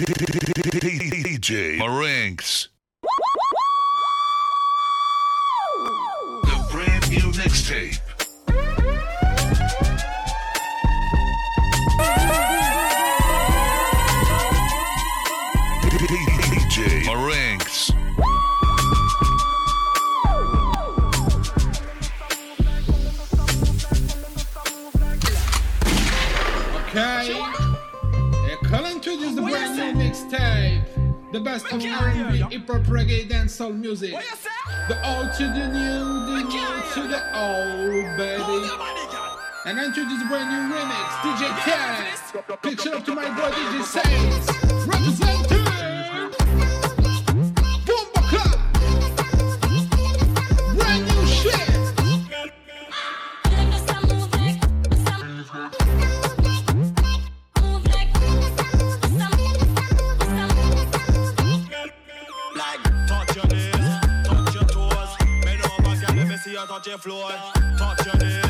DJ Marinx. The brand new mixtape. The best of R&B, hip hop, reggae, dancehall music. The old to the new, the new to the old, baby. And I introduce the brand new remix, DJ Khaled. Picture out to my boy DJ Saints. Touch your floor. Touch your knees,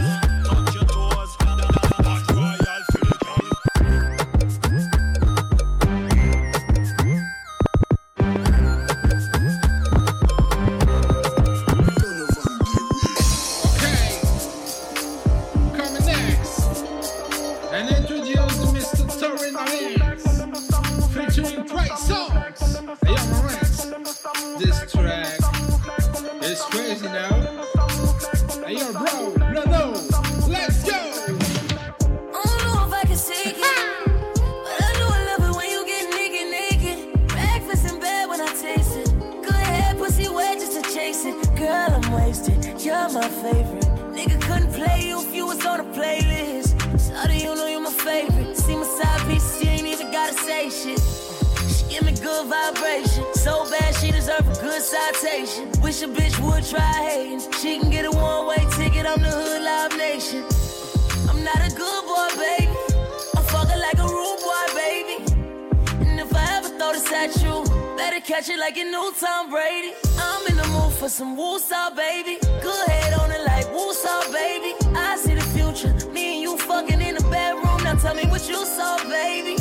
tell me what you saw, baby.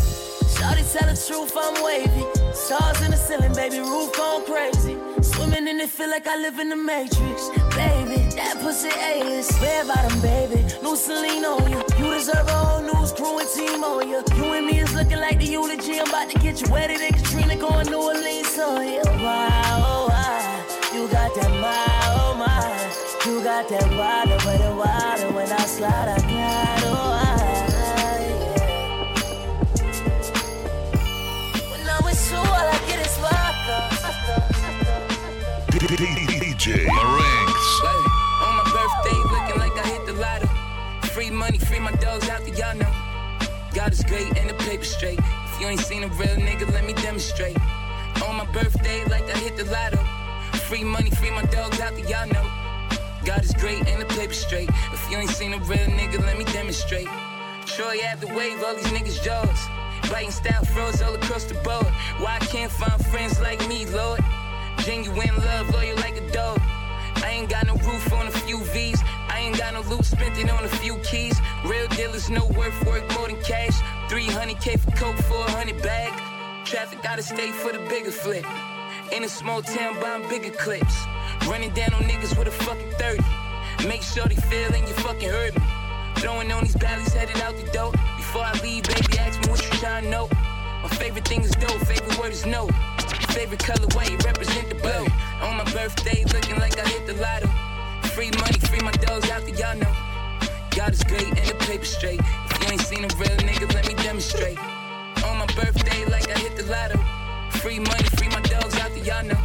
Shawty tell the truth, I'm wavy. Stars in the ceiling, baby, roof gone crazy. Swimming in it, feel like I live in the Matrix. Baby, that pussy A-list. Red bottom, baby. New Celine on you. You deserve a whole news crew and team on you. You and me is looking like the eulogy. I'm about to get you wetter than Katrina going New Orleans on you. Oh, wow, oh, wow. You got that my, oh my. You got that water, but the water when I slide, I my dogs out the y'all know. God is great and the paper straight. If you ain't seen a real nigga, let me demonstrate. On my birthday, like I hit the lotto. Free money, free my dogs out the y'all know. God is great and the paper straight. If you ain't seen a real nigga, let me demonstrate. Troy have the wave, all these niggas jaws. Biting style froze all across the board. Why I can't find friends like me, Lord? Genuine love, loyal like a dog. I ain't got no roof on a few V's. I ain't got no loot, spent it on a few keys. Real dealers know worth work more than cash. 300k for coke, 400 bag. Traffic gotta stay for the bigger flip. In a small town, buying bigger clips. Running down on niggas with a fucking 30. Make sure they feel and you fucking heard me. Throwing on these baddies headed out the door. Before I leave, baby, ask me what you trying to know. My favorite thing is dope, favorite word is no. Favorite colorway, represent the blow. On my birthday, looking like I hit the lotto. Free money, free my dogs out the y'all know. God is great and the paper straight. If you ain't seen a real nigga, let me demonstrate. On my birthday, like I hit the lotto. Free money, free my dogs out the y'all know.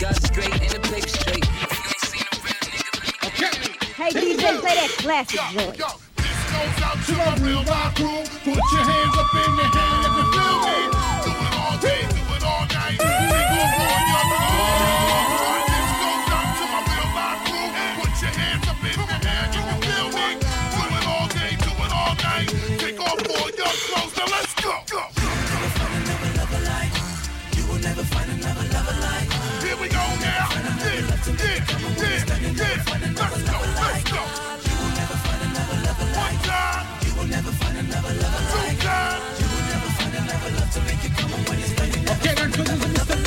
God is great and the paper straight. If you ain't seen a real nigga, let me demonstrate. Hey DJ, play that classic joint. This goes out to my real rock crew. Put your hands up in the air if you feel me. Do it all day, Let's go, let's go. You will never find another One time. You will never find another like Two times. You will never find another love to make you come when you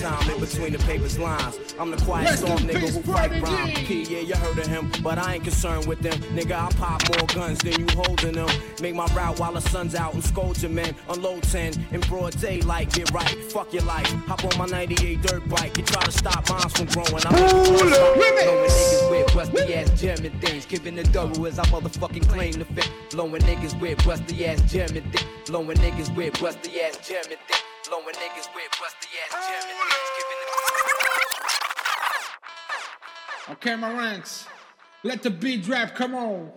time in between the papers lines. I'm the quiet Rest storm nigga who fight rhyme. P, yeah, you heard of him, but I ain't concerned with them. Nigga, I pop more guns than you holding them. Make my route while the sun's out and scold your men. Unload 10 in broad daylight, get right. Fuck your life. Hop on my 98 dirt bike. You try to stop mines from growing. I'm Blowing niggas with rusty ass German things. Giving the double as I motherfucking claim the fame. Blowing niggas with rusty ass German things. Blowing niggas with rusty ass German things. Blowing niggas with rusty ass German things. Giving the Okay, my ranks. Let the beat drop, come on.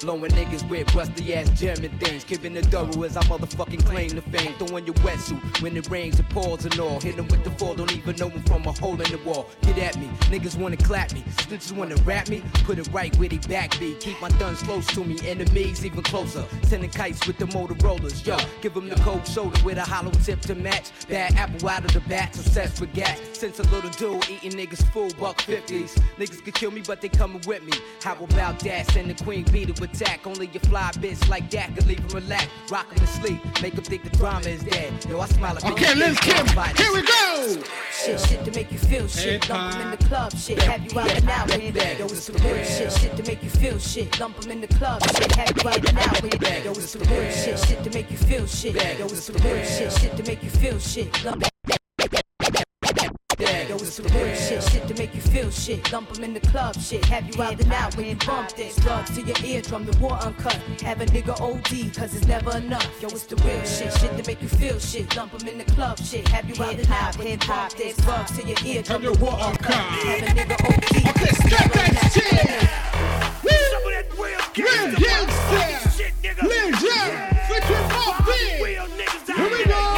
Blowing niggas with rusty ass German things. Giving the double as I motherfucking claim the fame. Throwing your wetsuit when it rains, it pours and all. Hit 'em with the fall, don't even know know 'em from a hole in the wall. Get at me, niggas wanna clap me. Snitches wanna rap me, put it right where they back be. Keep my guns close to me, enemies even closer. Sending kites with the Motorola's. Yo, give 'em the cold shoulder with a hollow tip to match. Bad apple out of the bat, obsessed with gas. Since a little dude eating niggas full buck 50s. Niggas could kill me, but they coming with me. How about that? Send the queen bee to attack. Only your fly bitch like that can leave him relax. Rock him to sleep, make him think the drama is dead. Yo, I smile like Okay, Lil Kim, here we go. Shit, shit to make you feel shit. Hip Lump 'em in the club, shit. Have you out and out with it. Yo, it's the real shit. Shit to make you feel shit. Lump 'em in the club, shit. Have you out and out with it. Yo, it's the real shit. Shit to make you feel shit. Yo, it's the real shit. Shit to make you feel shit. Lump Yo, it's the real shit, shit to make you feel shit. Lump 'em in the club, shit. Have you out and out when you bump this. Drugs to your eardrum, the war uncut. Have a nigga OD, cause it's never enough. Yo, it's the real shit, shit to make you feel shit. Lump 'em in the club, shit. Have you out and out when you bump this. Drugs to your eardrum, the war uncut. Have a nigga OD, Okay, step that shit. Some of that real Real gangsta gangsta. shit, nigga. Lil Jon, featuring Mobb Deep. Real Here we go.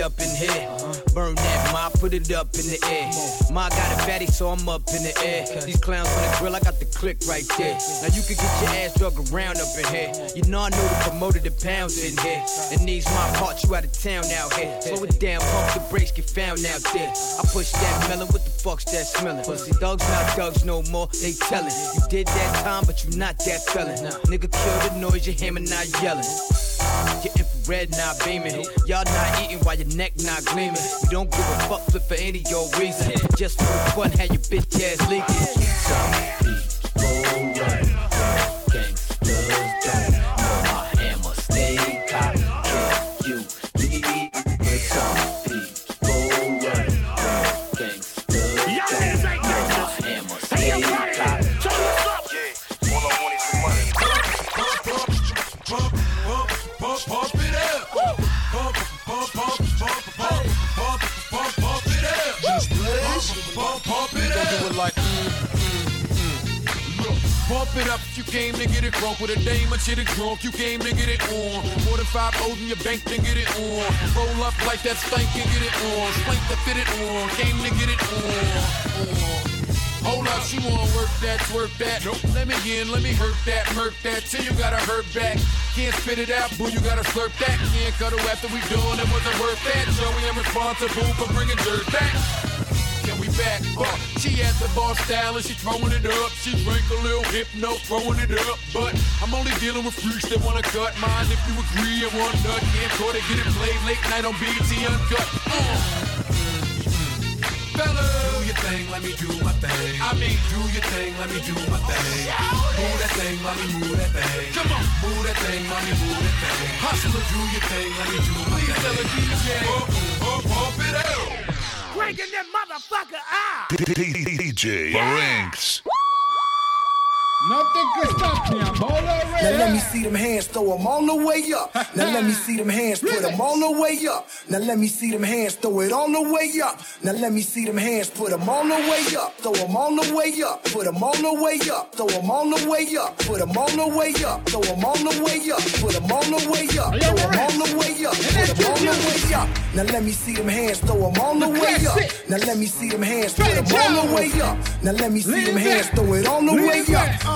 Up in here. Burn that ma, put it up in the air. Ma got a fatty, so I'm up in the air. These clowns on the grill, I got the click right there. Now you can get your ass drug around up in here. You know I know the promoter, the pounds in here. And these my parts, you out of town out here. Slow it down, pump the brakes, get found out there. I push that melon, what the fuck's that smelling? Pussy thugs not thugs no more, they tellin'. You did that time, but you not that felon. Nigga kill the noise, your hammer not yelling. Infrared not beaming. Y'all not eating while your neck not gleaming. You don't give a fuck flip for any your reason. Just for fun, how your bitch ass leaking. If you came to get it crunk with a dame or shit it drunk. You came to get it on. More than five O's in your bank to get it on. Roll up like that stank and get it on. Spank to fit it on. Came to get it on. on. Hold up, she wanna work that, twerk that. Nope. Let me in, let me hurt that, murk that. Till you gotta hurt back. Can't spit it out, boo, you gotta slurp that. Can't cut cuddle after we done, it wasn't worth that. So we am responsible for bringing dirt back. Back up? She at the bar style and she throwing it up. She drink a little hypno, throwing it up. But I'm only dealing with freaks that wanna cut mine. If you agree, and want nut can't court it, get it played late night on BET Uncut. Uh. Fellas, do your thing, let me do my thing. I mean, do your thing, let me do my thing. Move that thing, let me move that thing. Come on, move that thing, let me move that thing. Hustler, do your thing, let me do my thing. Please tell a DJ, pump, pump, pump it out. Cranking that motherfucker ah! out. DJ Marinks. Nothing can stop me. I'm all already. Now let me see them hands, throw them all the way up. Now let me see them hands, put them all the way up. Now let me see them hands, throw it all the way up. Now let me see them hands, put them all the way up. Throw them all the way up, put them all the way up. Throw them all the way up, put them all the way up. Throw them all the way up, put them all the way up. Throw them all the way up, put them all all the way up. Now let me see them hands, throw them all the way up. Now let me see them hands, put them all the way up. Now let me see them hands, throw it all the way up.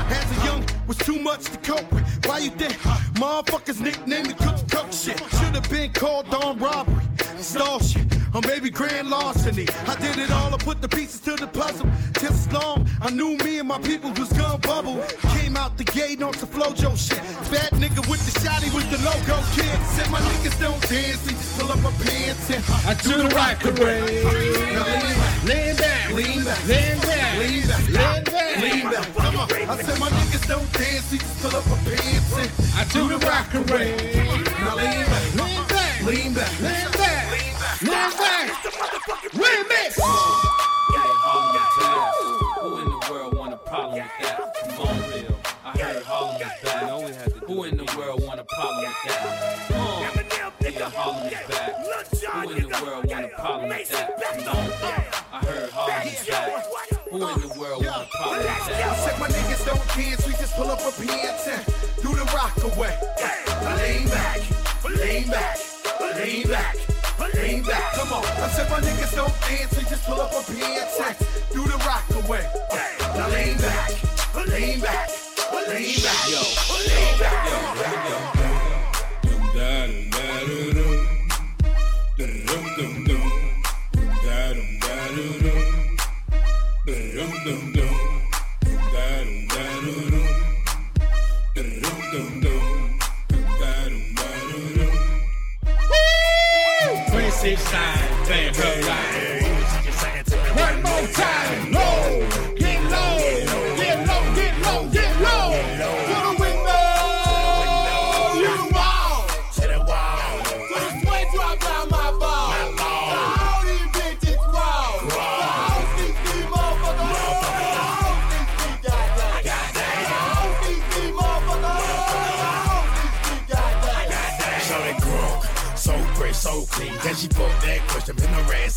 As a young, was too much to cope with. Why you think motherfuckers nicknamed me Cook Cook shit? Should've been called on robbery, stall shit, or maybe grand larceny. I did it all, I put the pieces to the puzzle. As long, I knew me and my people was gonna bubble. Came out the gate on some Flo-Jo shit. Bad nigga with the shotty with the logo kid. Said my niggas don't dance, they just pull up my pants and I do the rock away. Lean back. Lean back. Lean back. Lean back. Lean back. Lean back. Come on. I said my niggas don't dance, they just pull up my pants and I do the rock away. Now lean back. Lean back. Lean back. Lean back. Lean back. Remix. Who in the world want a problem with that? Come on, real. I heard Harlem is back. Know we had to Who in the world want a problem with that? Come on. Yeah, Harlem is back. Who in the world want a problem with that? Come on. I heard Harlem is back. Who in the world want a problem with I that? said my niggas don't dance, we just pull up our pants and do the rock away. Now lean back, lean back, lean back, lean back. Come on. I said my niggas don't dance, we just pull up our pants and do the rock away. Now lean back, lean back, lean back, yo, lean back. Twenty-six times, her line. One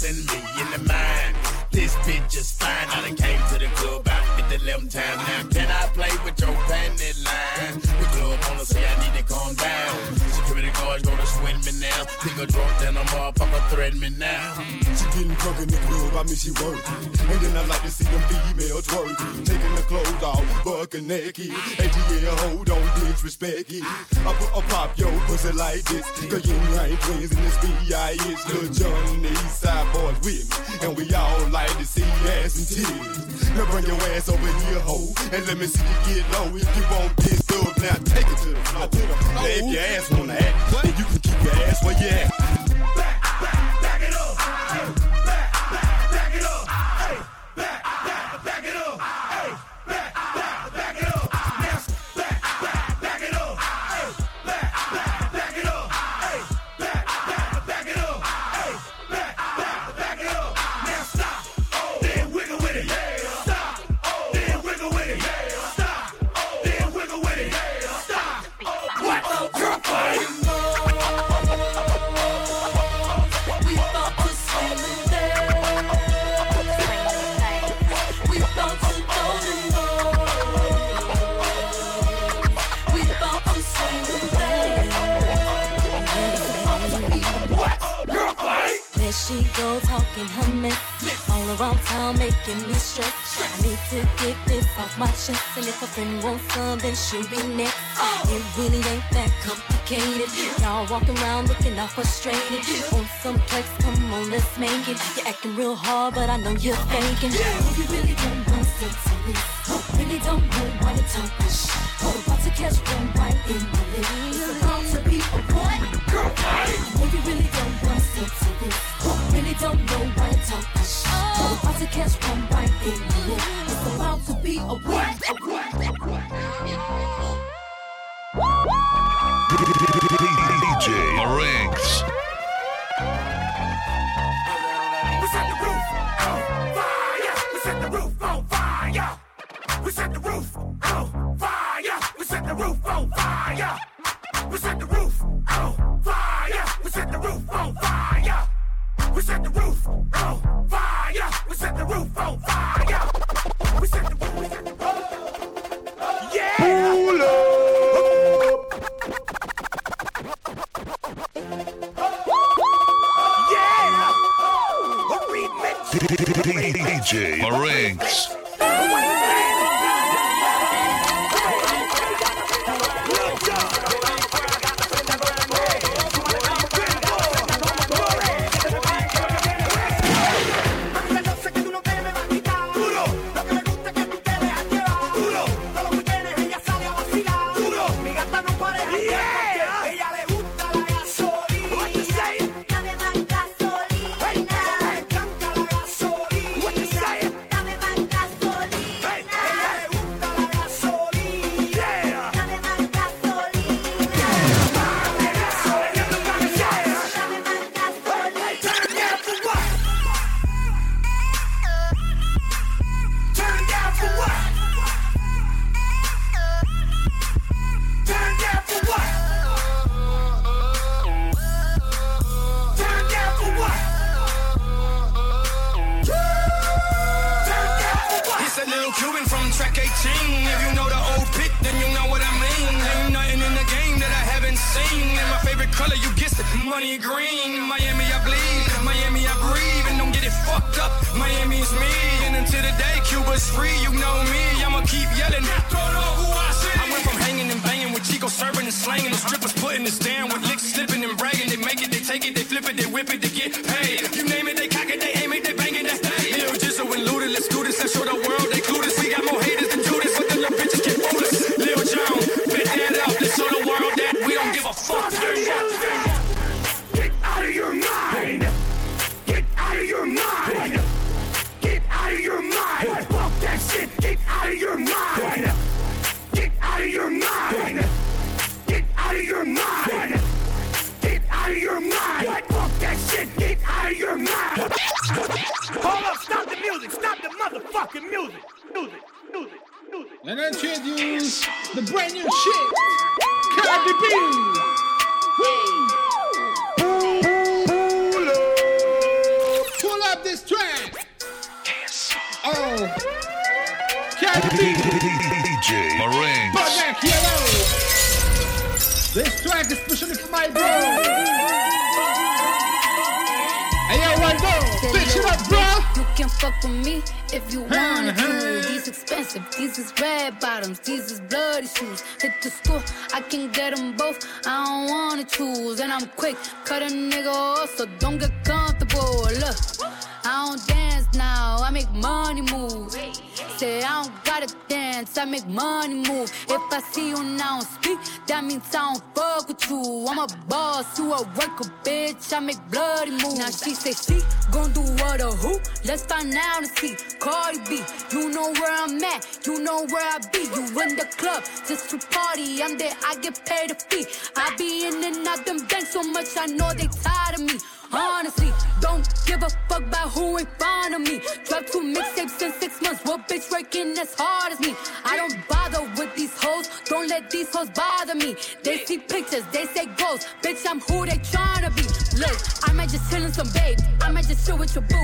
Me in the mind. This bitch is fine. I done came to the club I about 50 11 times. Now Nigga drunk, then a motherfucker threaten me now. She getting drunk in the club, I mean she working. And then I like to see them females twerking. Taking the clothes off, bucking naked. ATL, hold on, disrespect it. I put a pop yo pussy like this. Cause you ain't twins in this B.I.H. Lil Jon and the East Side boys with me. And we all like to see ass and titties. Now bring your ass over here, ho. And let me see you get low. If you want this dub, now take it to the floor. Now if your ass wanna act, then you can your ass where you at. Around town making me stress. I need to get this off my chest, and if a friend wants some, then she'll be next. It really ain't that complicated. Y'all walking around looking all frustrated. On some flex, come on, let's make it. You're acting real hard, but I know you're faking. If you really don't want sex on oh, this, really don't know why you're talking shit. DJ Marinks. And I'm quick, cut a nigga off, so don't get comfortable. Look, I don't dance now, I make money move. Say I don't gotta dance, I make money move. If I see you now speak, that means I don't fuck with you. I'm a boss, you a worker, bitch. I make bloody moves. Now she say she gon' do what or who? Let's find out and see. Cardi B, you know where I'm at, you know where I be. You in the club just to party. I'm there, I get paid a fee. I be in and out them banks so much, I know they tired of me. Honestly, don't give a fuck about who in front of me. Drop two mixtapes in six months. What bitch working as hard as me? I don't bother with these hoes. Don't let these hoes bother me. They see pictures, they say ghosts. Bitch, I'm who they tryna be. Look, I might just chill in some babe. I might just chill with your boo.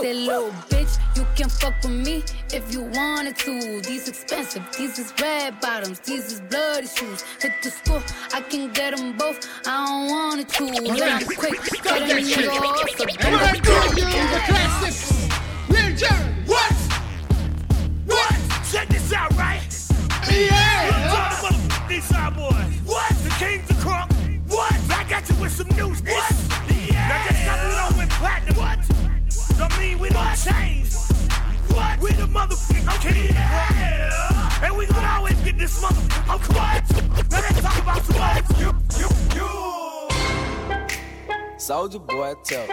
a bill. Say little bitch, you can fuck with me if you wanted to. These expensive, these is red bottoms, these is bloody shoes. Hit the school, I can get them both. I don't wanna choose. And I'm quick, cut a that shit. nigga off. So And don't I get give you the classics. Lil Jon. What? What? Check this out, right? Yeah. Look, motherfucking East Side boys. What? The Kings of Crunk. What? I got you with some news. What? Don't mean we don't change. What? We the motherfucking king. Yeah. And we gonna always get this motherfucking what? Now let's talk about some others. You, you, you. Soldier boy, tell.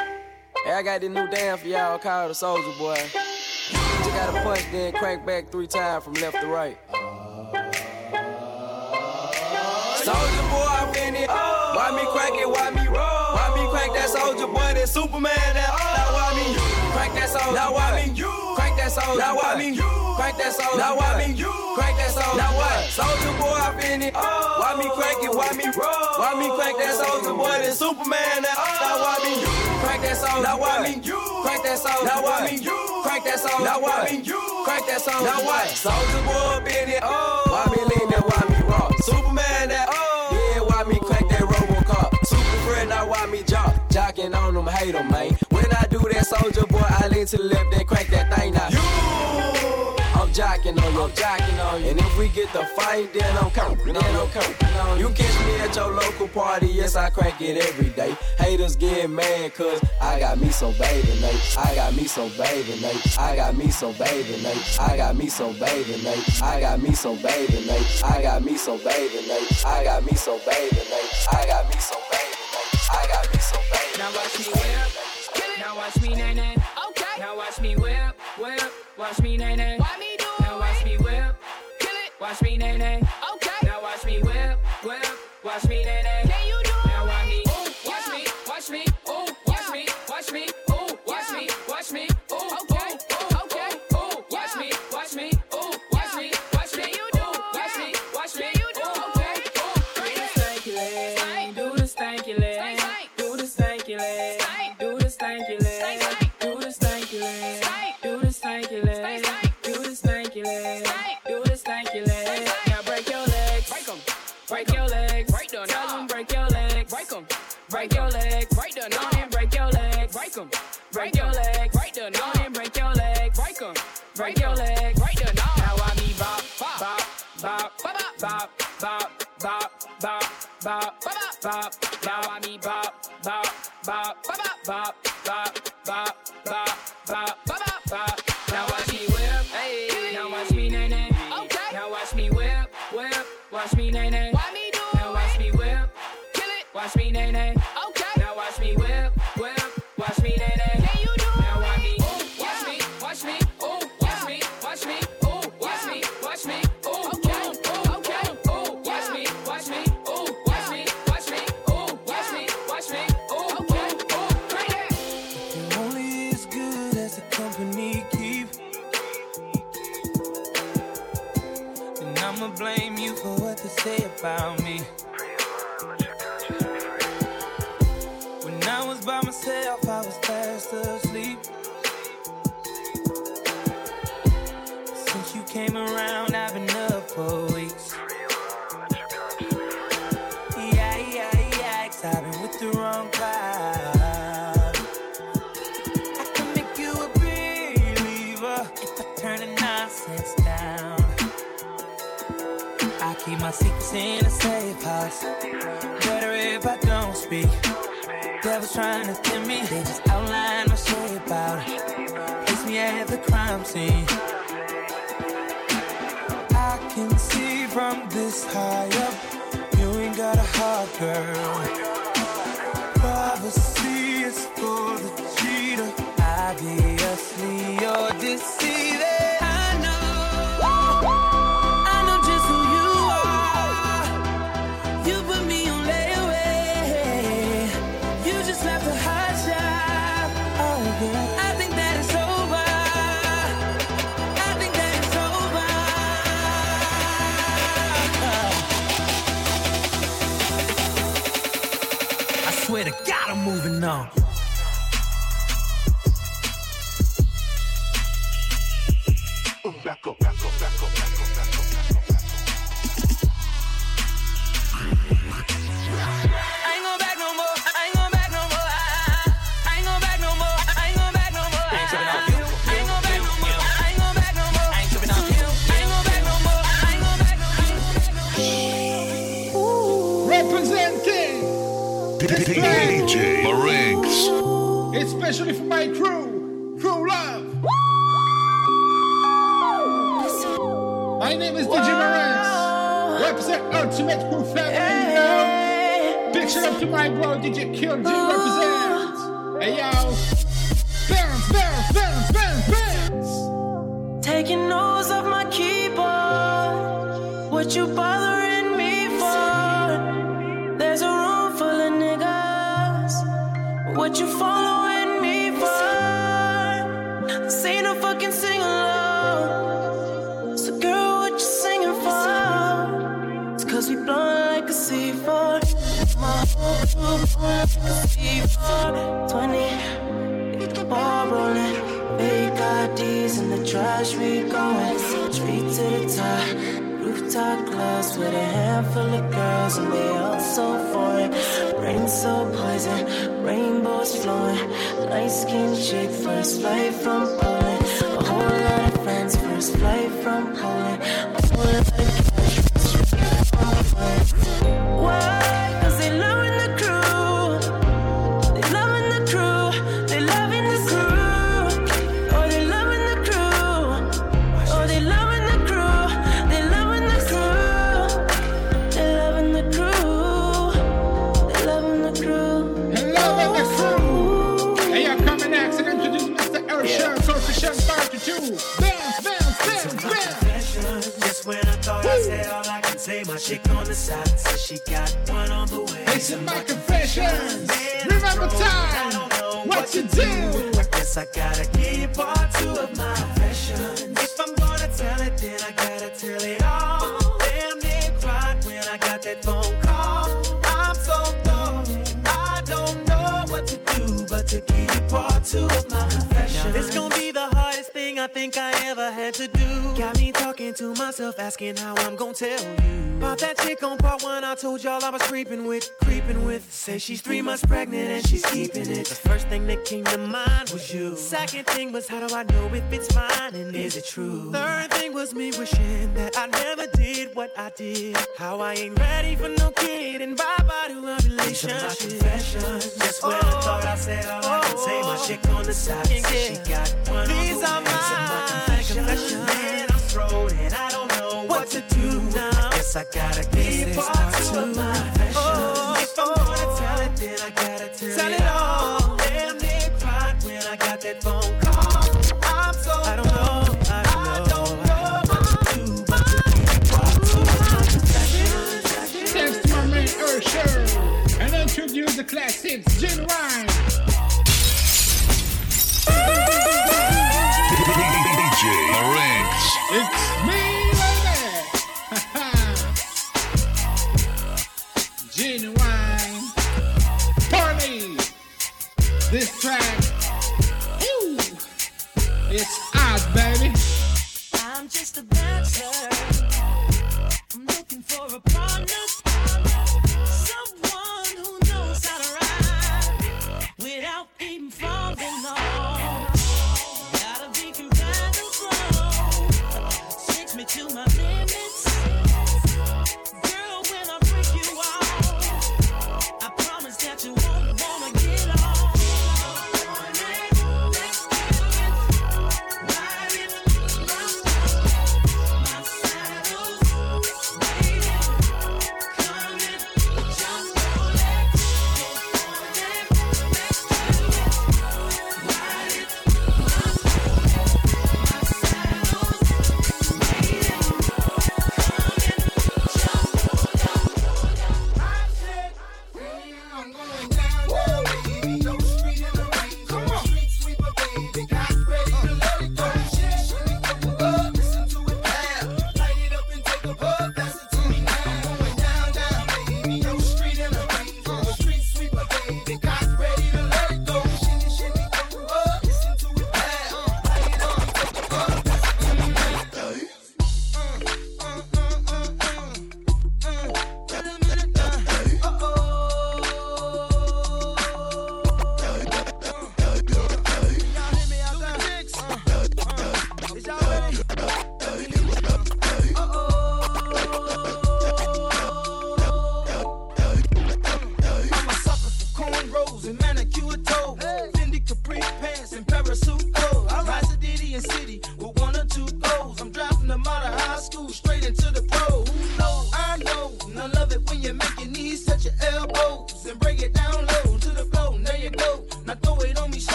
Hey, I got this new dance for y'all called the Soldier Boy. You just gotta punch, then crank back three times from left to right. Soldier boy, I'm in it. Why me crank it? Why me roll? Why me crank that soldier boy? That Superman? That now why me soldier? Now why me crank that soldier? Now why me crank that soldier? Now why me crank that soldier? Now what? Soldier boy, I'm in it. Why me crank it? Why me roll? Why me crank that soldier boy? That Superman? That now why me crank that soldier? Now why me crank that soldier? Now why me crank that soldier? Now why me crank that soldier? Now what? Soldier boy, up in it. Why me lean that? Why me rock? Superman? That yeah, why me crank that Robocop? Super friend, now why me jock? Jocking on them, hate them, man. When I do that soldier boy, I lean to the left, then crank that thing now. You, I'm jocking on you, I'm jocking on you. And if we get the fight, then I'm coming, then I'm coming. You catch me at your local party, yes, I crank it every day. Haters get mad, cause I got me so bathing, Nate. I got me so bathing, Nate. I got me so bathing, Nate. I got me so bathing, Nate. I got me so bathing, Nate. I got me so bathing, Nate. I got me so bathing, Nate. I got me so bathing, Nate. I got me so bathing. Now watch me whip. Now watch me nay nay. Okay. Now watch me whip, whip. Watch me nay nay. Why me do it? Now watch me whip. Kill it. Watch me nay nay. Okay. Now watch me whip, whip. Watch me nay nay. Break your legs. Break them. Go and break your legs. Break 'em. Break your legs. Break them. Go and break your legs. Break 'em. Break your legs. Break them. Now I me bop, bop, bop, bop, bop, bop, bop, bop, bop, bop, bop. Now I me bop, bop, bop, bop, bop, bop, bop, bop, bop, bop, bop. Now watch me whip, hey. Now watch me nay nay. Okay. Now watch me whip, whip. Watch me nay nay. Swear to God, I'm moving on. DJ Marinx. especially for my crew, Crew Love. My name is DJ Marinx. Represent Ultimate Crew Family. Big shout out to my bro DJ Kill G oh. represent. Hey yo. bounce, bounce, bounce, bounce, bounce. Taking notes off my keyboard. What you bothering What you following me for? This ain't no fucking sing along. So girl, what you singing for? It's cause we blowing like a C4. My whole crew like a C4. 20, get the ball rolling. Big IDs in the trash, we going straight to the top. Rooftop clubs with a handful of girls, and they all so foreign. Rain so poison, rainbows flowing. Light skinned chick, first flight from Poland. A whole lot of friends, first flight from Poland. Think I ever had to do. Got me talking to myself, asking how I'm gonna tell you. About that chick on part one, I told y'all I was creeping with, creeping with. Say she's three months pregnant and she's keeping it. The first thing that came to mind was you. Second thing was how do I know if it's fine and is it true? Third thing was me wishing that I never did what I did. How I ain't ready for no kid and bye bye to a relationship. Just when I thought I said all I can say, my chick on the side said she got one These are my Man, I'm and I don't know what to do now. Guess I gotta keep part confessions. If I'm gonna tell it, then I gotta tell, it all. Damn near cried when I got that phone call. I'm I don't know, I don't know. what to do, but This track. Ooh. It's odd, baby. I'm just a dancer.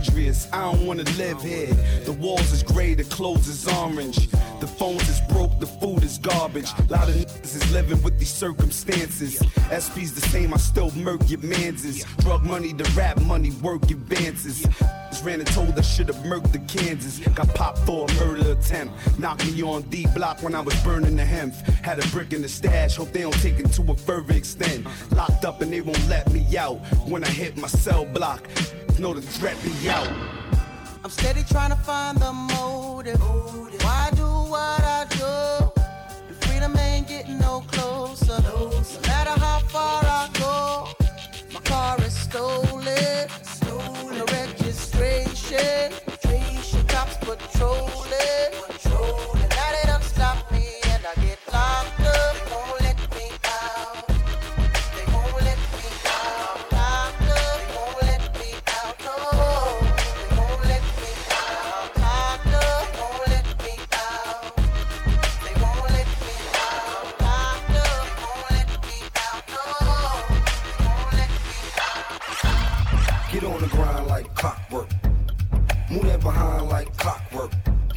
Luxurious, I don't wanna live here. The walls is gray, the clothes is orange. The phones is broke, the food is garbage. A lot of niggas is living with these circumstances. SP's the same, I still murk your manses. Drug money, the rap money, work advances. Just ran and told I should've murked the Kansas. Got popped for a murder attempt. Knocked me on D block when I was burning the hemp. Had a brick in the stash, hope they don't take it to a further extent. Locked up and they won't let me out. When I hit my cell block, know the threat be out. I'm steady trying to find the motive. Why do what I do? And freedom ain't getting no closer. No matter how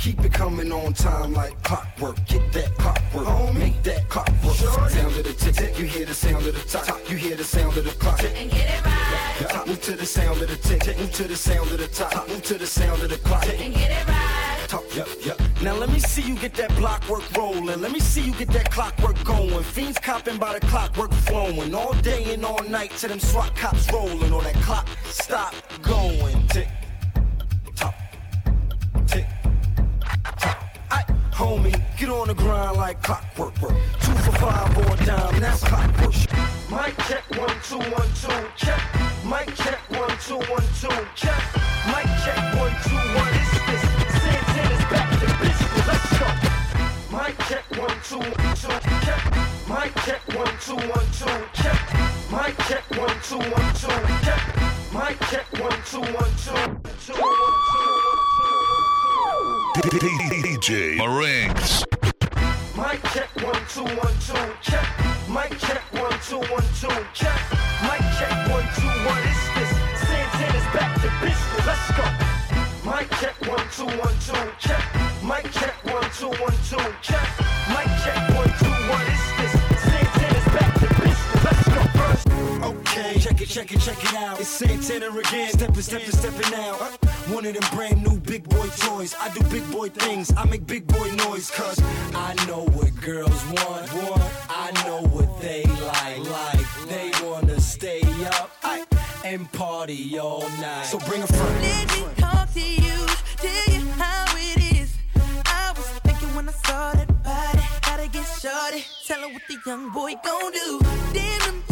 Keep it coming on time like clockwork. Get that clockwork. Make that clockwork. Sound of the tick tick. You hear the sound of the top. You hear the sound of the clock. And get it right. Move to the sound of the tick tick. Move to the sound of the top. Move to the sound of the clock. And get it right. Talk, yep, yep. Now let me see you get that blockwork rolling. Let me see you get that clockwork going. Fiends copping by the clockwork flowing. All day and all night till them SWAT cops rolling. Or that clock stop going. Tick, homie, get on the grind like clockwork. work. Two for five or dime, that's clockwork. Mic check one two one two check. Mic check one two one two check. Mic check one two one. It's this. Santana's back to business. Let's go. Mic check one two one two check. Mic check one two one two check. Mic check one two one two check. Mic check one two one two. Two, one, DJ Marinx. Mic check one two one two check. Mic check one two one two check. Mic check one two one. It's this. Santana's back to business. Let's go. Mic check one two one two check. Mic check one two one two check. Mic check Okay, check it, check it, check it out. It's Santana again. Stepping, stepping, stepping out. One of them brand new big boy toys. I do big boy things. I make big boy noise. Cause I know what girls want. I know what they like. Like they wanna stay up and party all night. So bring a friend. Let me talk to you, tell you how it is. I was thinking when I saw that body, gotta get shorty. Tell her what the young boy gon' do. Damn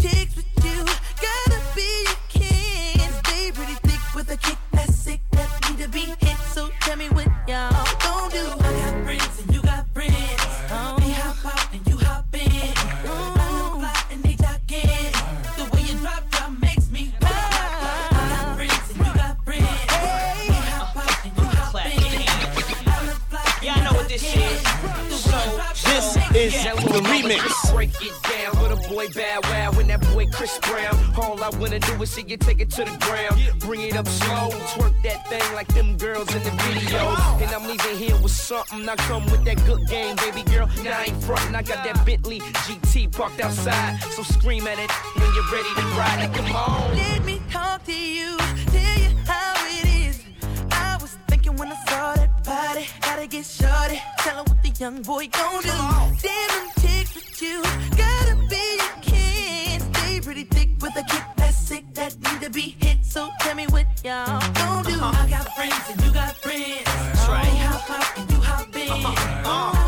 in. Yeah, I know what this is. So This is the remix. Break it down down with a boy Bow Wow and that boy Chris Brown. All I wanna do is see you take it to the ground. Bring it up slow, twerk that thing like them girls in the videos. And I'm leaving here with something. I come with that good game, baby girl. Now I ain't frontin'. I got that Bentley GT parked outside. So scream at it when you're ready to ride it. Come on. Let me talk to you, tell you how it is. I was thinking when I saw that body, gotta get shorty. Tell her what the young boy gon' do. Damn them chicks with you, gotta be a kid. Stay pretty thick with a kick that's sick that need to be hit. So tell me what y'all gon' do. I got friends and you got friends. That's right. They hop out and you hop in. I look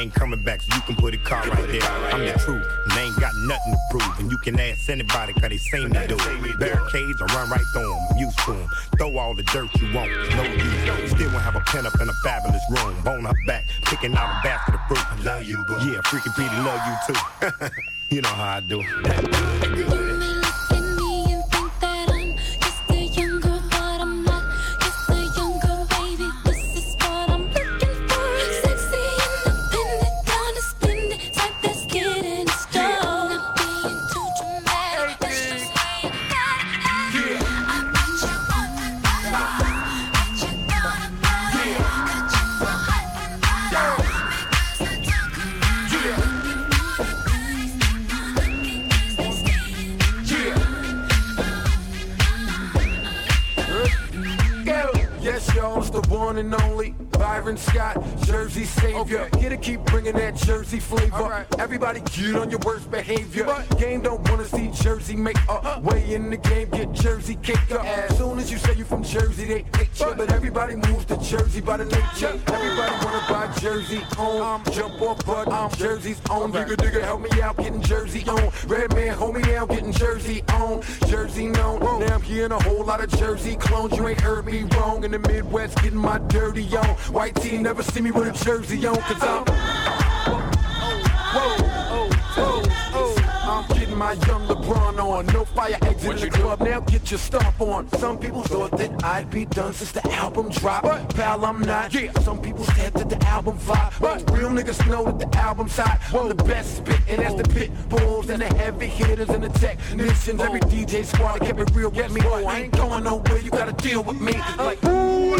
ain't coming back, so you can put a car right there. I'm the truth, and they ain't got nothing to prove, and you can ask anybody, cause they seen me do it. Barricades, I run right through them, I'm used to them. Throw all the dirt you want, no use. Still won't have a pen up in a fabulous room. Bone her back, picking out a basket of fruit. I love you, boo. Yeah, freaking Petey love you too. you know how I do. Everybody get on your worst behavior. Game don't wanna see Jersey make up. Way in the game, get Jersey kicked up. As soon as you say you from Jersey, they hate you. But everybody moves to Jersey by the nature. Everybody wanna buy Jersey on. Jump off, but I'm Jersey's own. Digga, digga, help me out, getting Jersey on. Redman, hold me down, getting Jersey on. Jersey known. Now I'm hearing a whole lot of Jersey clones. You ain't heard me wrong. In the Midwest, getting my dirty on. White team never see me with a jersey on, cause I'm. My young LeBron on. No fire exit in the club. Now get your stomp on. Some people thought that I'd be done since the album dropped. But pal, I'm not. Yeah. Some people said that the album flop. But real niggas know that the album's hot. I'm the best spit, and that's the pit bulls and the heavy hitters and the technicians. Every DJ squad kept it real with me. Oh, I ain't going nowhere. You gotta deal with me. Like, ooh,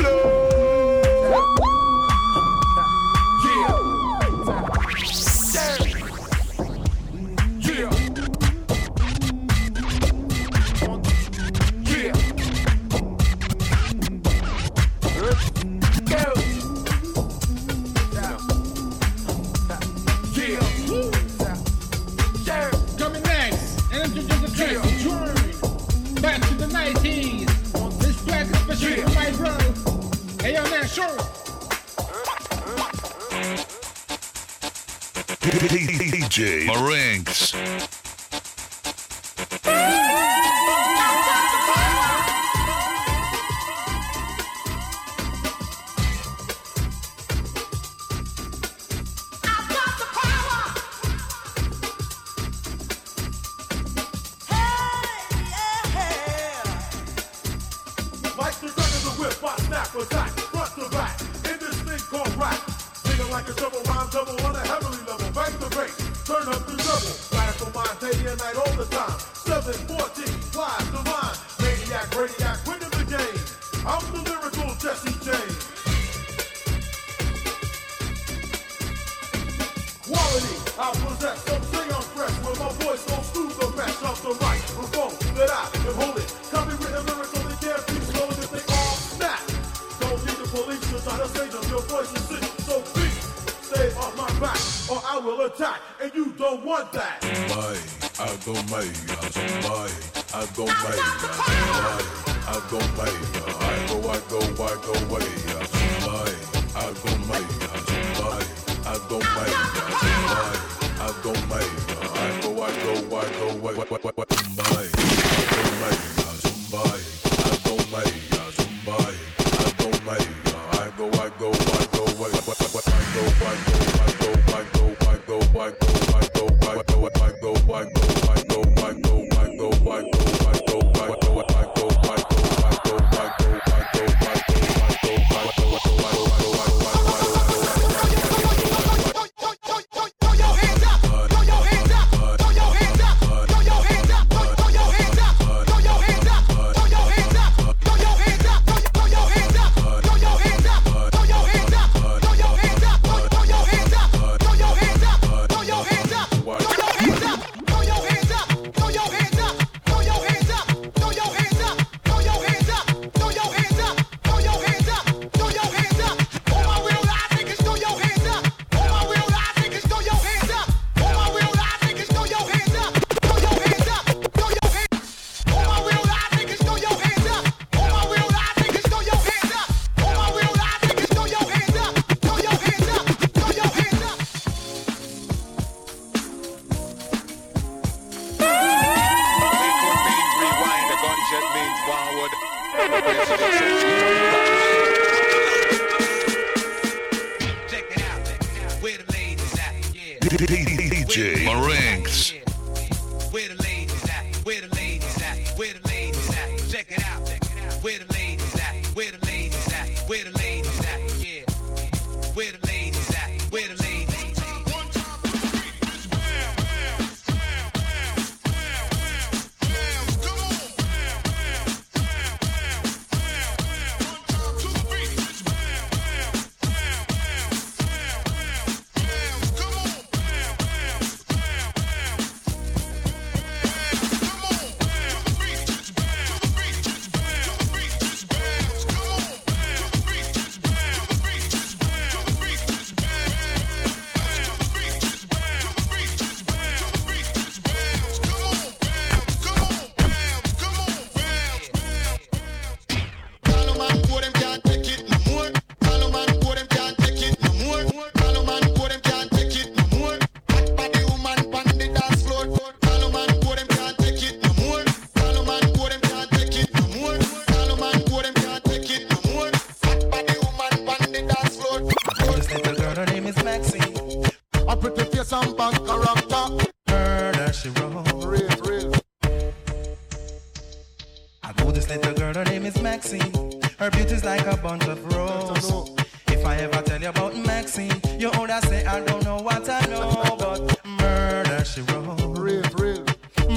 I know this little girl, her name is Maxine. Her beauty's like a bunch of roses. If I ever tell you about Maxine, you would say I don't know what I know, but murder she wrote. Real, real.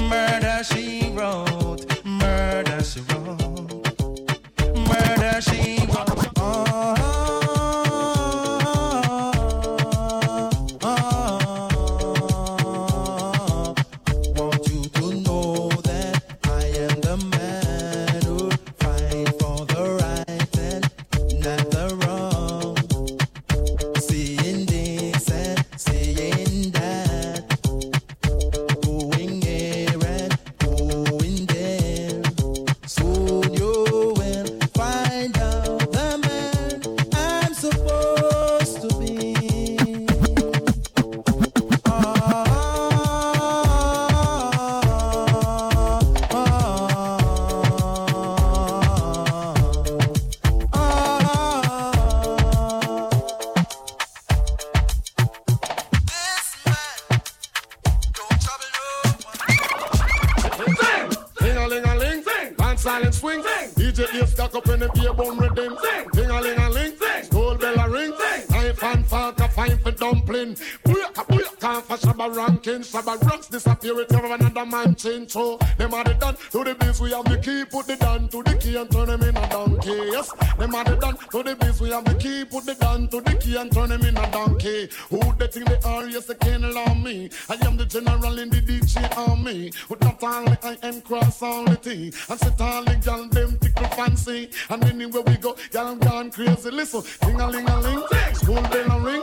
Murder she wrote. So them are the done to the biz. We have the key, put the down to the key and turn them in a donkey. Yes, them are the done to the biz. We have the key, put the down to the key and turn them in a donkey. Who they think they are? Yes, they can't allow me. I am the general in the DJ army. With not only I am cross all the T. And sit all the gal them tickle fancy. And anywhere we go, gal gone crazy. Listen, ding a ling a ling, school bell a ring,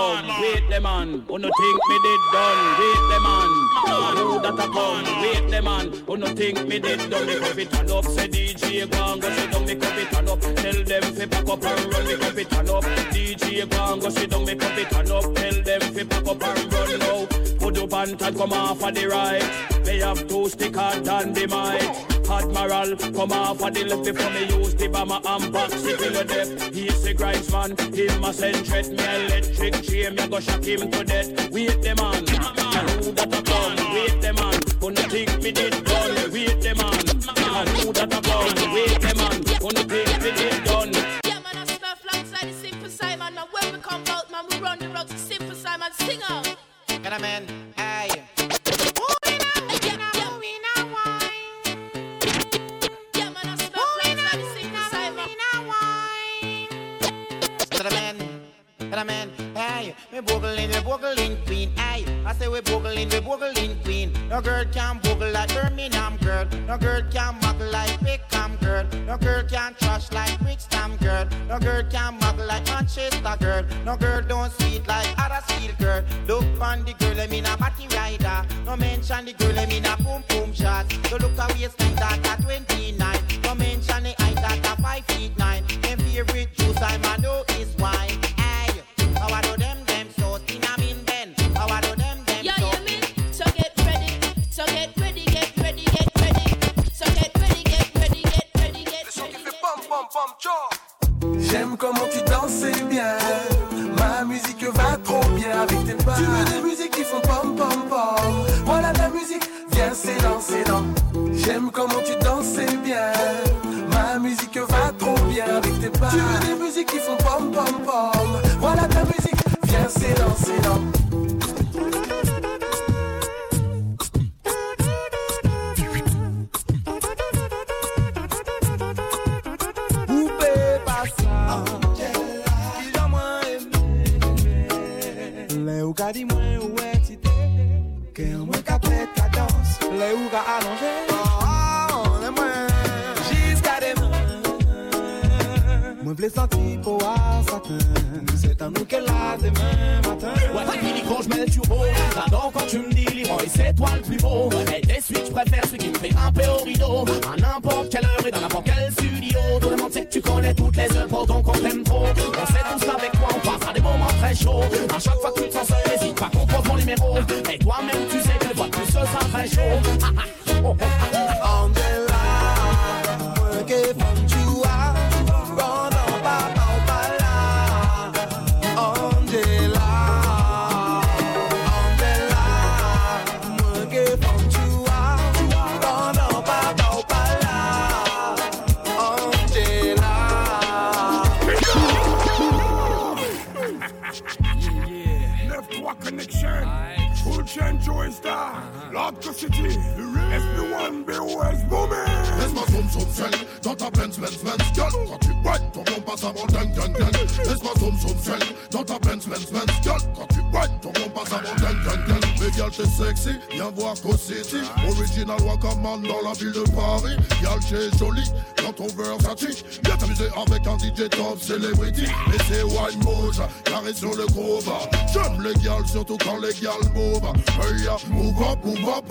come? Wait the man, who no think me did done? Wait the man, who that a come? Wait the man, who no think me did done? Me cup it turn up, say DJ go and go sit down. Me cup it turn up, tell them fi pack up and run. Me cup it turn up, DJ go and go sit down. Me cup it turn up, tell them fi pack up and run now. Put up and come off of the right. They have two sticker dynamite. Admiral, come off of the left before me use the bomber and box it till the death. He's the grinds man, him a send threat me electric chain, me go shock him to death. Wait the man, and who that a come? Wait the man, who no think me did done? Wait the man, and who that a come? Wait the man, who no think me did done? Yeah, man, I snuff alongside the Simple Simon. Now when we come out, man, we run the road to Simple Simon. Sing out. Get a man, aye. We boogling, we boogling queen, hey. I say we boogling, we boogling queen. No girl can boogle like Birmingham girl. No girl can muggle like Peckham girl. No girl can trash like Brixton girl. No girl can muggle like Manchester girl. No girl don't sweet like Huddersfield girl. Look on the girl, I mean a body rider. No mention the girl, I mean a boom boom shot. So look a waistline that at 29. No mention the height that a 5 feet 9. Them favorite juice I'm a do J'aime comment tu danses, c'est bien. Ma musique va trop bien avec tes pas. Tu veux des musiques qui font pom pom pom. Voilà ta musique, viens c'est dans, c'est dans. J'aime comment tu danses, c'est bien. Ma musique va trop bien avec tes pas. Tu veux des musiques qui font pom pom pom. Voilà ta musique, viens c'est dans, c'est dans. Ou ka di mwen ou est ti te Ke an mwen ka pèt ka dans Les ou ka allongé Oh, les mwen Jiska demen Mwen vle senti pou a satin C'est à nous qu'elle a demain matin Ouais, t'es fini quand je mets le turbo. J'adore quand tu me dis, Leroy, c'est toi le plus beau. Et des suites, je préfère celui qui me fait grimper au rideau. À n'importe quelle heure et dans n'importe quel studio. Tout le monde sait que tu connais toutes les œuvres, donc on t'aime trop. On sait tous qu'avec toi, on passera des moments très chauds. À chaque fois que tu te numéro. Et toi-même, tu sais que le de plus, ce sera très chaud. Mais sexy, viens voir Co City, original Wakaman dans la ville de Paris. Girl t'es jolie, dans ton Versace, viens t'amuser avec un DJ top celebrity. Et c'est wine move, carré sur le groove. J'aime les gals, surtout quand les gals move. Hey, ya, move up, move up,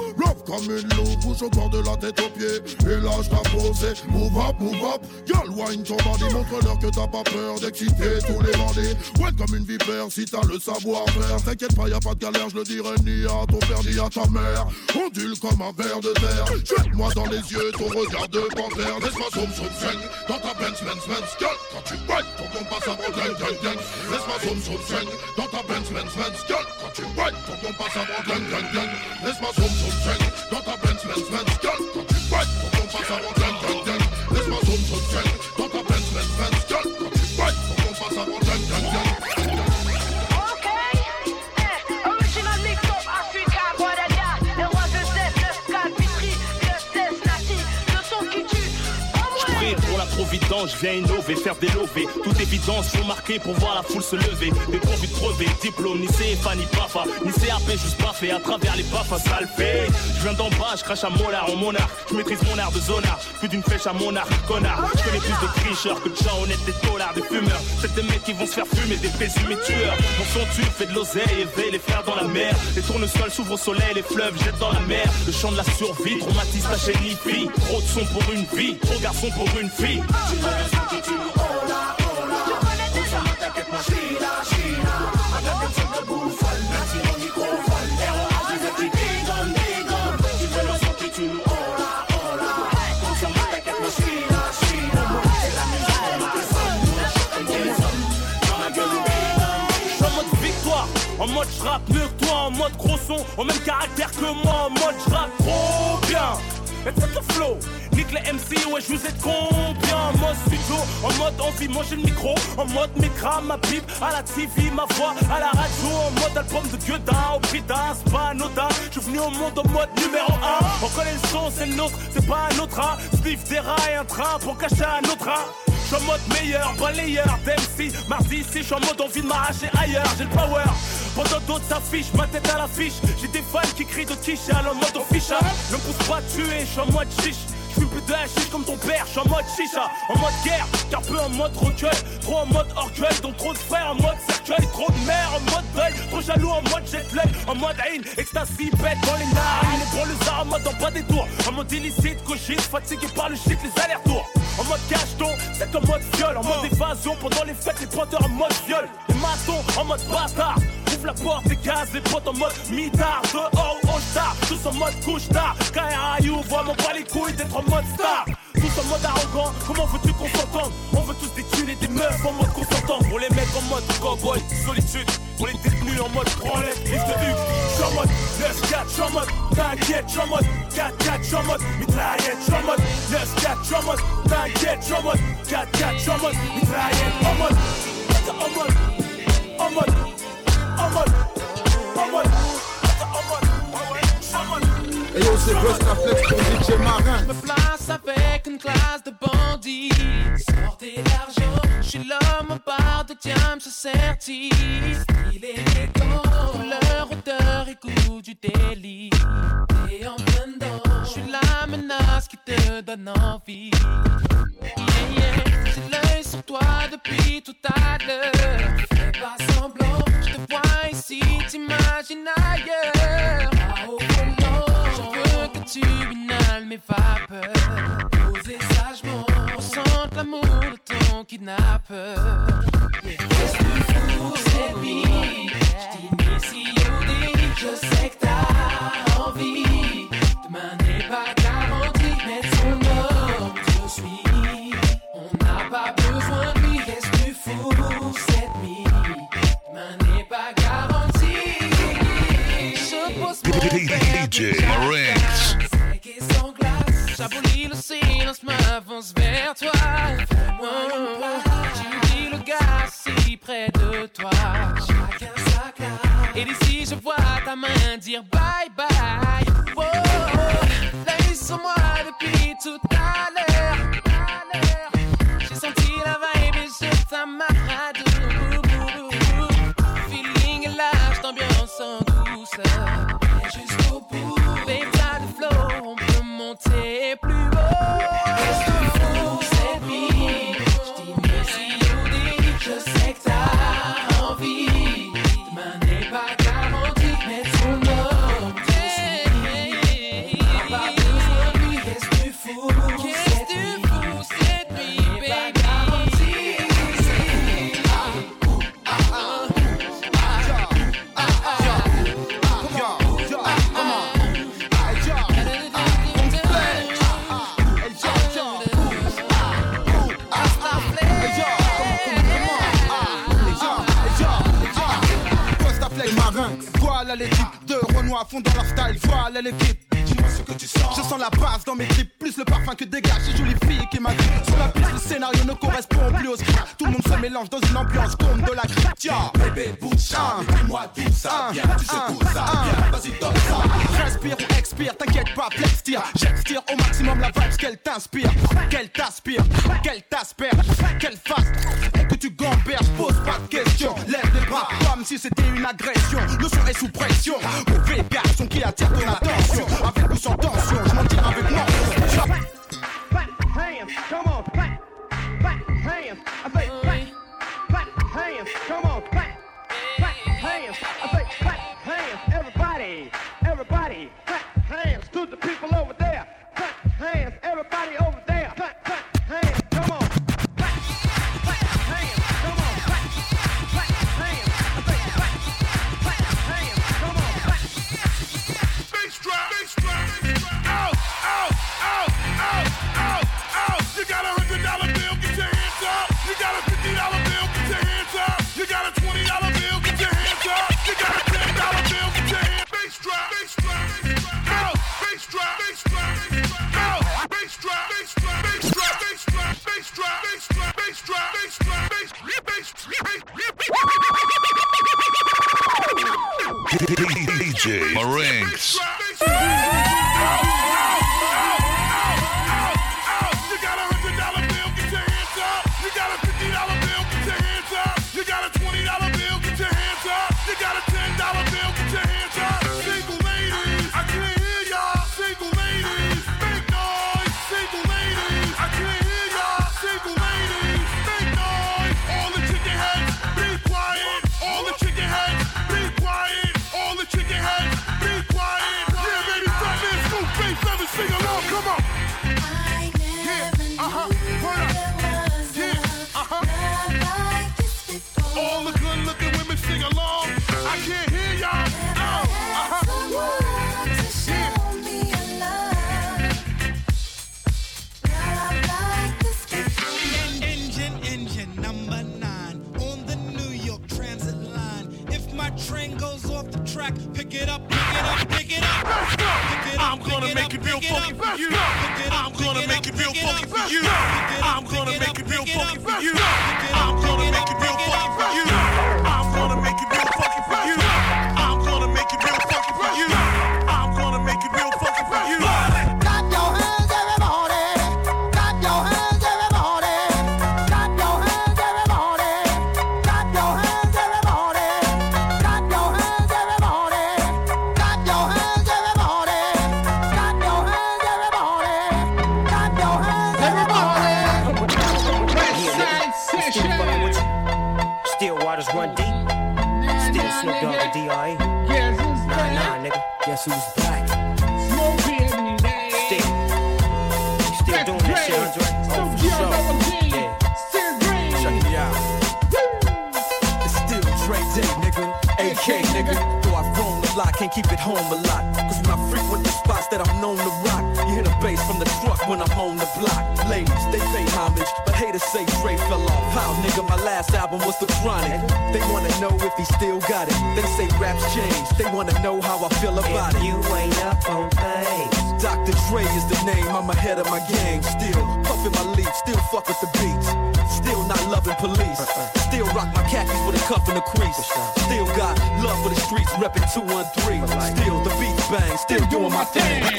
comme une loupe, bouge au bord de la tête aux pieds. Et lâche ta posée, move up, move up. Girl, wine ton body, montre-leur que t'as pas peur d'exciter tous les bandits. Ouais, comme une vipère, si t'as le savoir-faire. T'inquiète pas, y a pas de galère, je le dirai ni à ton vernis à ta mère. Ondule comme un verre de terre. Jette-moi dans les yeux ton regard de panthère. Laisse-moi zoom zoom zing dans ta Benz Benz Benz gueule. Quand tu bailles, ton compte passe à Bretagne, gang gang. Laisse-moi zoom zing dans ta Benz Benz Benz. Bailles, ton compte passe à Bretagne, gang gang. Laisse-moi zoom zoom zing dans ta Benz Benz Benz gueule. Quand tu bailles, ton compte passe à Bretagne, je viens innover, faire des lovés. Toute évidence, faut marquer pour voir la foule se lever. Des pourvus de crever, diplôme, ni CFA, ni PAFA, ni CAP, juste baffé à travers les baffes, ça. Je viens d'en bas, je crache à Mollard en monarque. Je maîtrise mon art de zonard, plus d'une flèche à mon arc, connard. Je connais plus de tricheurs que de gens honnêtes, des dollars, des fumeurs. C'est des mecs qui vont se faire fumer, des présumés tueurs. Mon son tue, fait de l'oseille, éveille les frères dans la mer. Les tournesols s'ouvrent au soleil, les fleuves jettent dans la mer. Le chant de la survie, traumatise ta chaîne fille. Trop de son pour une vie, trop garçon pour une fille. En mode toi, en mode gros son, au même caractère que moi, en mode je rappe trop bien. Et c'est le flow, les MC, ouais je vous ai combien En mode studio, en mode envie, manger le micro En mode micra, ma pipe, à la TV, ma voix à la radio En mode album de Gueudin, au prix d'un, anodin Je suis venu au monde en mode numéro 1 On connaît le son, c'est le nôtre, c'est pas un autre hein. Spliff des et un train pour cacher un autre hein. Je suis en mode meilleur, balayeur d'MC Mardi ici, je suis en mode envie de m'arracher ailleurs. J'ai le power, pendant d'autres s'affichent Ma tête à l'affiche, j'ai des fans qui crient de quiche En mode official, ne me pousse pas tuer, je suis en mode chiche je plus de chiche comme ton père, je suis en mode chicha, en mode guerre, car peu en mode recueil, trop en mode orgueil, donc trop de frères en mode cercueil, trop de mère en mode deuil, trop jaloux en mode jet lag, en mode haine, ecstasy, bête dans les narines, et pour le en mode en bas des tours, en mode illicite, cochise, fatigué par le shit, les allers-retours, en mode cacheton, c'est en mode viol, en mode évasion, pendant les fêtes, les pointeurs en mode viol, les matons en mode bâtard, la porte des gaz, les potes en mode mitard, dehors ou au star, tous en mode couche tard, KRIU, voit mon pas les couilles d'être en mode star, tous en mode arrogant, comment veux-tu qu'on s'entende On veut tous des thunes et des meufs en mode consentant, pour les mecs en mode cowboy, solitude, pour les détenus en mode branlette, liste de Hugues, j'suis en mode 9-4, j'suis en mode t'inquiète, j'suis en mode 4-4, j'suis en mode mitraillette, j'suis en mode 9-4, j'suis en t'inquiète, j'suis en mode 4-4, j'suis en mode en mode, en mode, en mode, Et yo, c'est Busta Flex pour DJ Marin. Me place avec une classe de bandits. Sortez l'argent, je suis l'homme en barre de je certifie. Il est élégant, couleur, odeur et goût du délit. Et en plein dedans, je suis la menace qui te donne envie. Yeah, yeah, j'ai l'œil sur toi depuis tout à l'heure. Pas semblant, je te vois ici, t'imagines ailleurs. Pas au volant, je veux que tu inhales mes vapeurs. Posez sagement, ressente l'amour de ton kidnappeur. Qu'est-ce que vie? Je t'initie au délit, je sais que t'as envie. DJ Marinx. J'abolis le silence, m'avance vers toi. Dis le gars si près de toi. Et d'ici, je vois ta main dire bye bye. Oh, l'œil sur moi depuis tout à l'heure. J'ai senti la vibe et je t'amarre. fond dans leur style, voilà l'équipe Je sens la base dans mes clips, plus le parfum que dégage ces jolies filles qui m'attirent. Sur la piste, le scénario ne correspond plus au script. Tout le monde se mélange dans une ambiance comme de la critia. Bébé, bouge dis-moi d'où ça vient. Tu sais tout ça vient, vas-y, donne ça. Respire ou expire, t'inquiète pas, flex tire. J'extire au maximum la vibe qu'elle t'inspire, qu'elle t'aspire, qu'elle t'aspire, qu'elle fasse. Que tu gambères, pose pas de questions. Lève les bras comme si c'était une agression. Le son est sous pression. Mauvais garçon qui attire ton attention. Avec ou sans attention, je m'en tire avec moi. Clap, clap, hands, come on, clap, clap, hands. I'm ahead of my gang still. Puffin' my leaf, still fuck with the beats. Still not loving police. Still rock my khakis with a cuff and a crease. Still got love for the streets, reppin' 213. Still the beats bang, still doing my thing.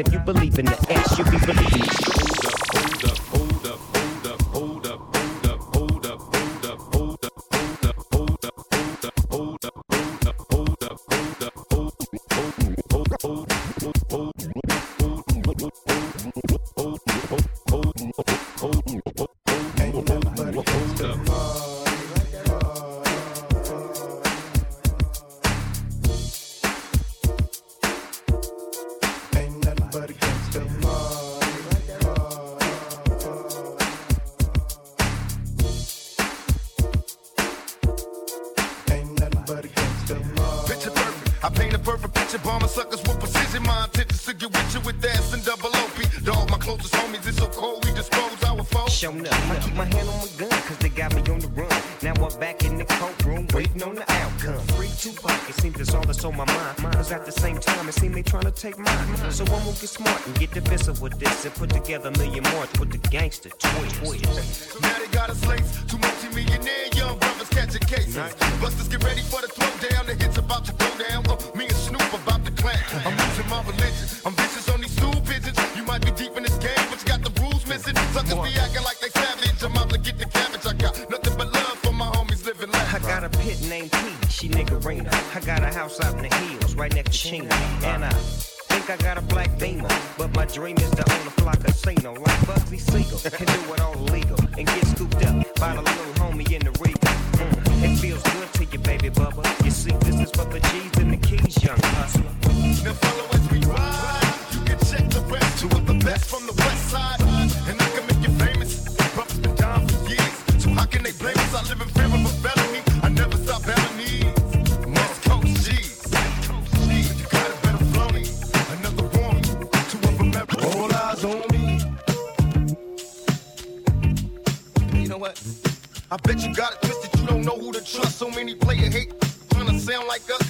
If you believe in the ass, you be believing. I bet you got it twisted, you don't know who to trust. So many player hate, trying to sound like us.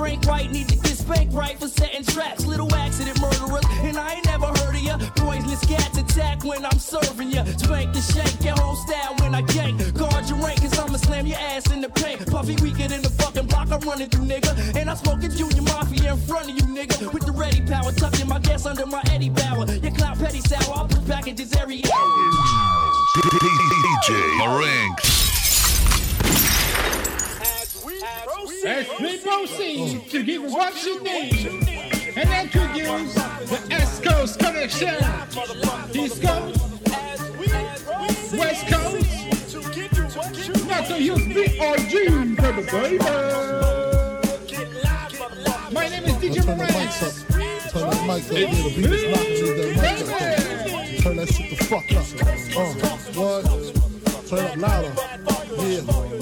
Frank White need to get spanked right for setting traps. Little accident murderers, and I ain't never heard of ya. Poisonous cats attack when I'm serving ya. Spank the shank, your whole style when I gank. Guard your rank, cause I'ma slam your ass in the paint. Puffy weaker than the fucking block I'm running through, nigga. And I'm smoking Junior Mafia in front of you, nigga. With the ready power, tucking my gas under my Eddie Bauer. Your clout petty sour, I'll put packages every hour. DJ Marinx. As we proceed to give what you need and introduce the East Coast Connection. East Coast, West Coast, not to use BRG, baby, baby. My name is DJ Moranis. Turn that mic up, yeah, the beat is knocking me that mic up. Turn that shit the fuck up. Uh, what? Turn up louder. Yeah.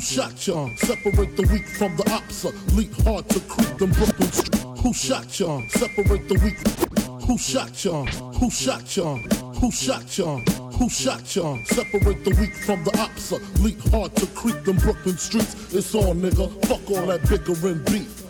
Who shot ya? Separate the weak from the ops. Leap hard to creep them Brooklyn streets. Who shot ya? Separate the weak. Who shot ya? Who shot ya? Who shot ya? Who shot ya? Separate the weak from the ops. Leap hard to creep them Brooklyn streets. It's on, nigga. Fuck all that bickering beef.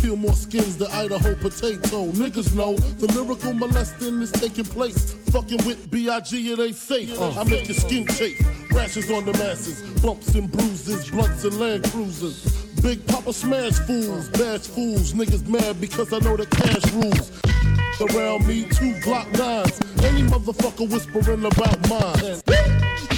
Peel more skins than Idaho potato. Niggas know the lyrical molesting is taking place. Fucking with B.I.G. it ain't safe. Oh. I make your skin chafe. Rashes on the masses. Bumps and bruises. Blunts and land cruisers. Big Poppa smash fools. Bash fools. Niggas mad because I know the cash rules. Around me, two Glock nines. Any motherfucker whispering about mine.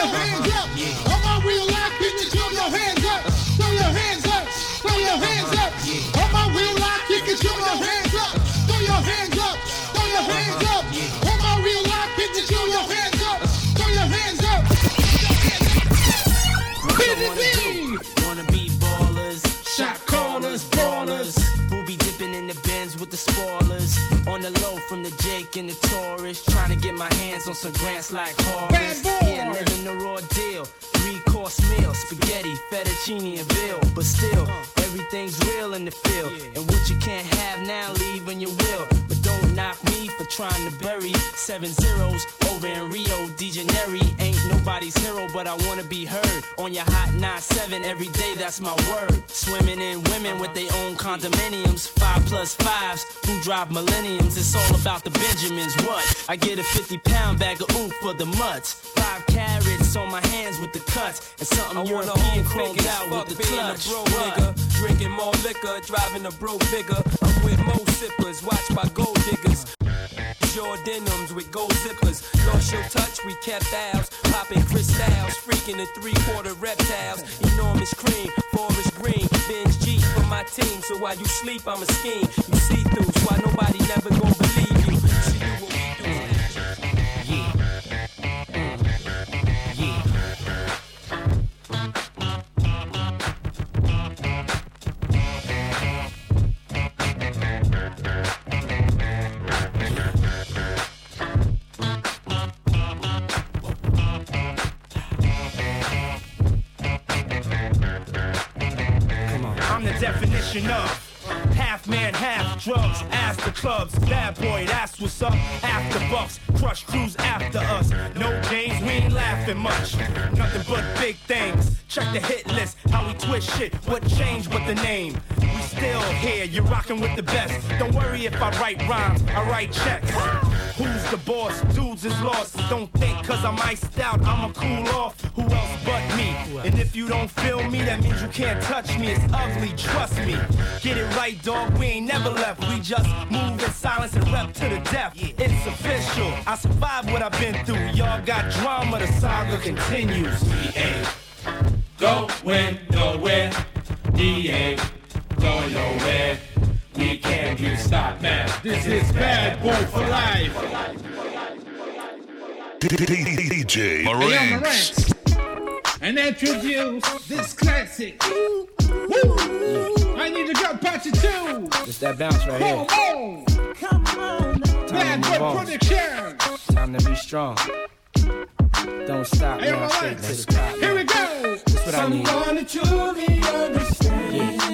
Your hands up. On my wheel, I kick it, throw your hands up, throw your hands up, throw your hands up. On my wheel, I kick it, throw your hands up, throw your hands up, throw your hands up. On my wheel, I kick it, throw your hands up, throw your hands up. Wanna be ballers, shot callers, ballers. Who be dipping in the bins with the spoilers? On the low from the Jake and the Taurus. Trying to get my hands on some grants like seven zeros over in Rio de Janeiro. Ain't nobody's hero, but I wanna be heard on your hot 9-7 every day. That's my word. Swimming in women with their own condominiums, five plus fives who drive millenniums. It's all about the Benjamins. What? I get a 50 pound bag of oof for the mutts. Five carats on my hands with the cuts, and something I want European home chromed out with the being a clutch. bro nigga. Drinking more liquor, driving a bro bigger. I'm with mo sippers, watched by gold diggers. Jordaniums with gold zippers. Lost your touch, we kept ours. Popping crystals, freaking the three quarter reptiles. Enormous cream, forest green. Benz G for my team, so while you sleep, I'm a scheme. You see through, so why nobody never gonna believe you definition of half man, half drugs. Ask the clubs, bad boy, that's what's up. After bucks, crush crews after us. No games, we ain't laughing much. Nothing but big things. Check the hit list, how we twist shit. What changed but the name? We still here, you're rocking with the best. Don't worry if I write rhymes, I write checks. Who's the boss? Dudes is lost. Don't think cause I'm iced out, I'ma cool off. Who else but me? And if you don't feel me, that means you can't touch me. It's ugly, trust me. Get it right, dog. We ain't never left. We just move in silence and rep to the death. It's official. I survived what I've been through. Y'all got drama, the saga continues. We ain't going nowhere. We ain't going nowhere. We can't be stopped now. This is Bad Boy for Life. DJ Hey, Marinx. Marinx. And introduce this classic. That bounce right here. Come on. Come on. Bad to move on. Time to be strong. Don't stop, Hey, yo, man. Straight Marinx. to the top. Here we go. That's what I need. Someone to truly understand how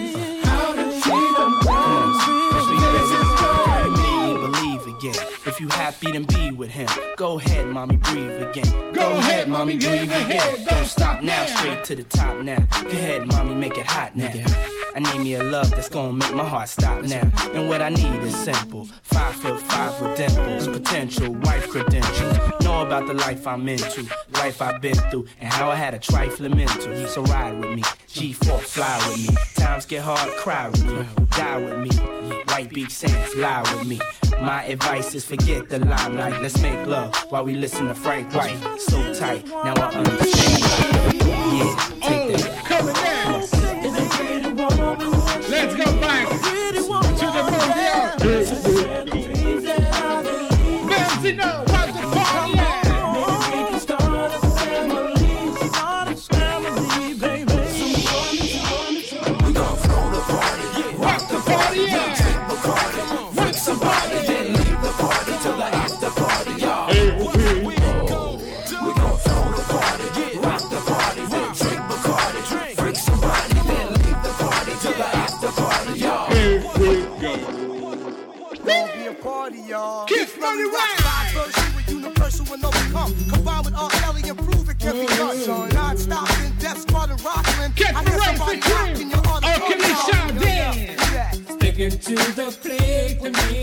happy, then be with him. Go ahead, mommy, breathe again. Go ahead, mommy, breathe again. Don't stop now, straight to the top now. Go ahead, mommy, make it hot now. I need me a love that's gonna make my heart stop now. And what I need is simple. Five foot five with dimples, potential wife credentials. Know about the life I'm into, life I've been through, and how I had a trifling mental. So ride with me, G4, fly with me. Times get hard, cry with me, die with me. White Beach Saints, lie with me. My advice is forget the limelight. Let's make love while we listen to Frank White. So tight, now I understand. Yeah, take that. Coming next. Let's go back to the movie. Benzino, what to the plate with me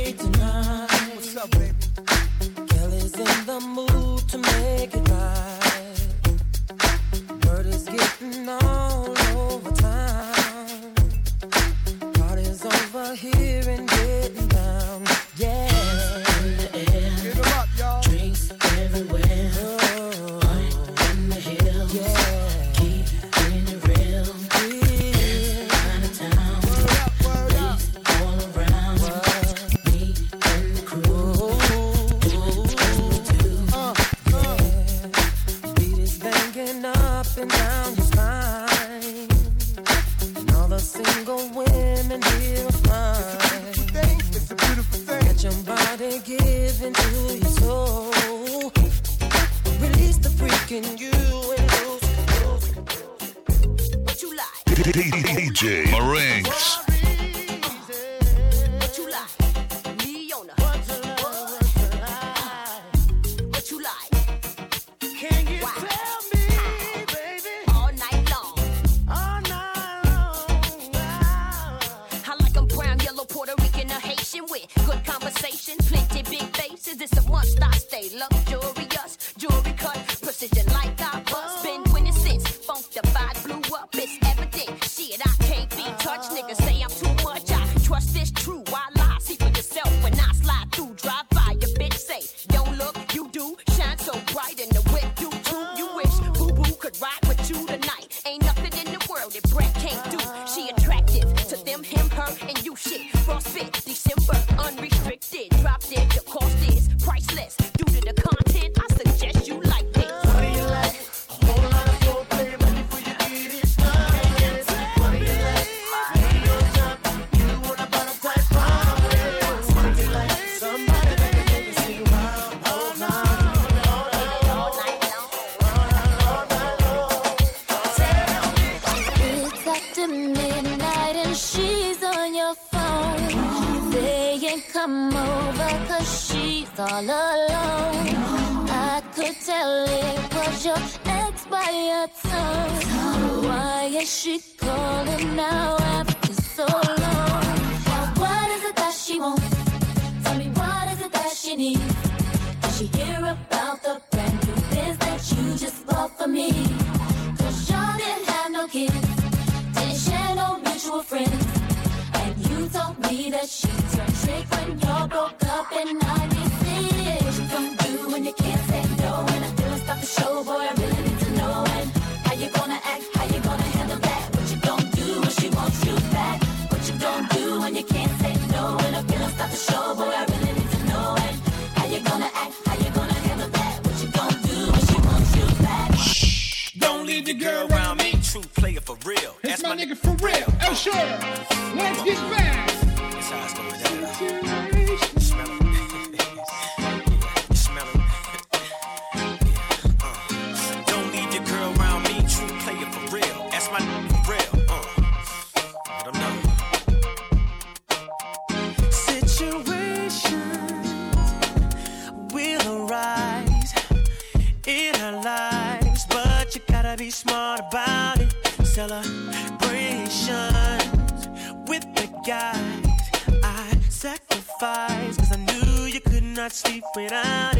broke up in 96. What you gonna do when you can't say no? And I feel stop the show, boy, I really need to know. And how you gonna act, how you gonna handle that? What you gonna do when she wants you back? What you gonna do when you can't say no? And I feel stop the show, boy, I really need to know. And how you gonna act, how you gonna handle that? What you gonna do when she wants you back? Don't leave the girl around me. True player for real. It's my nigga for real. Oh, sure. Let's get back. Sleep without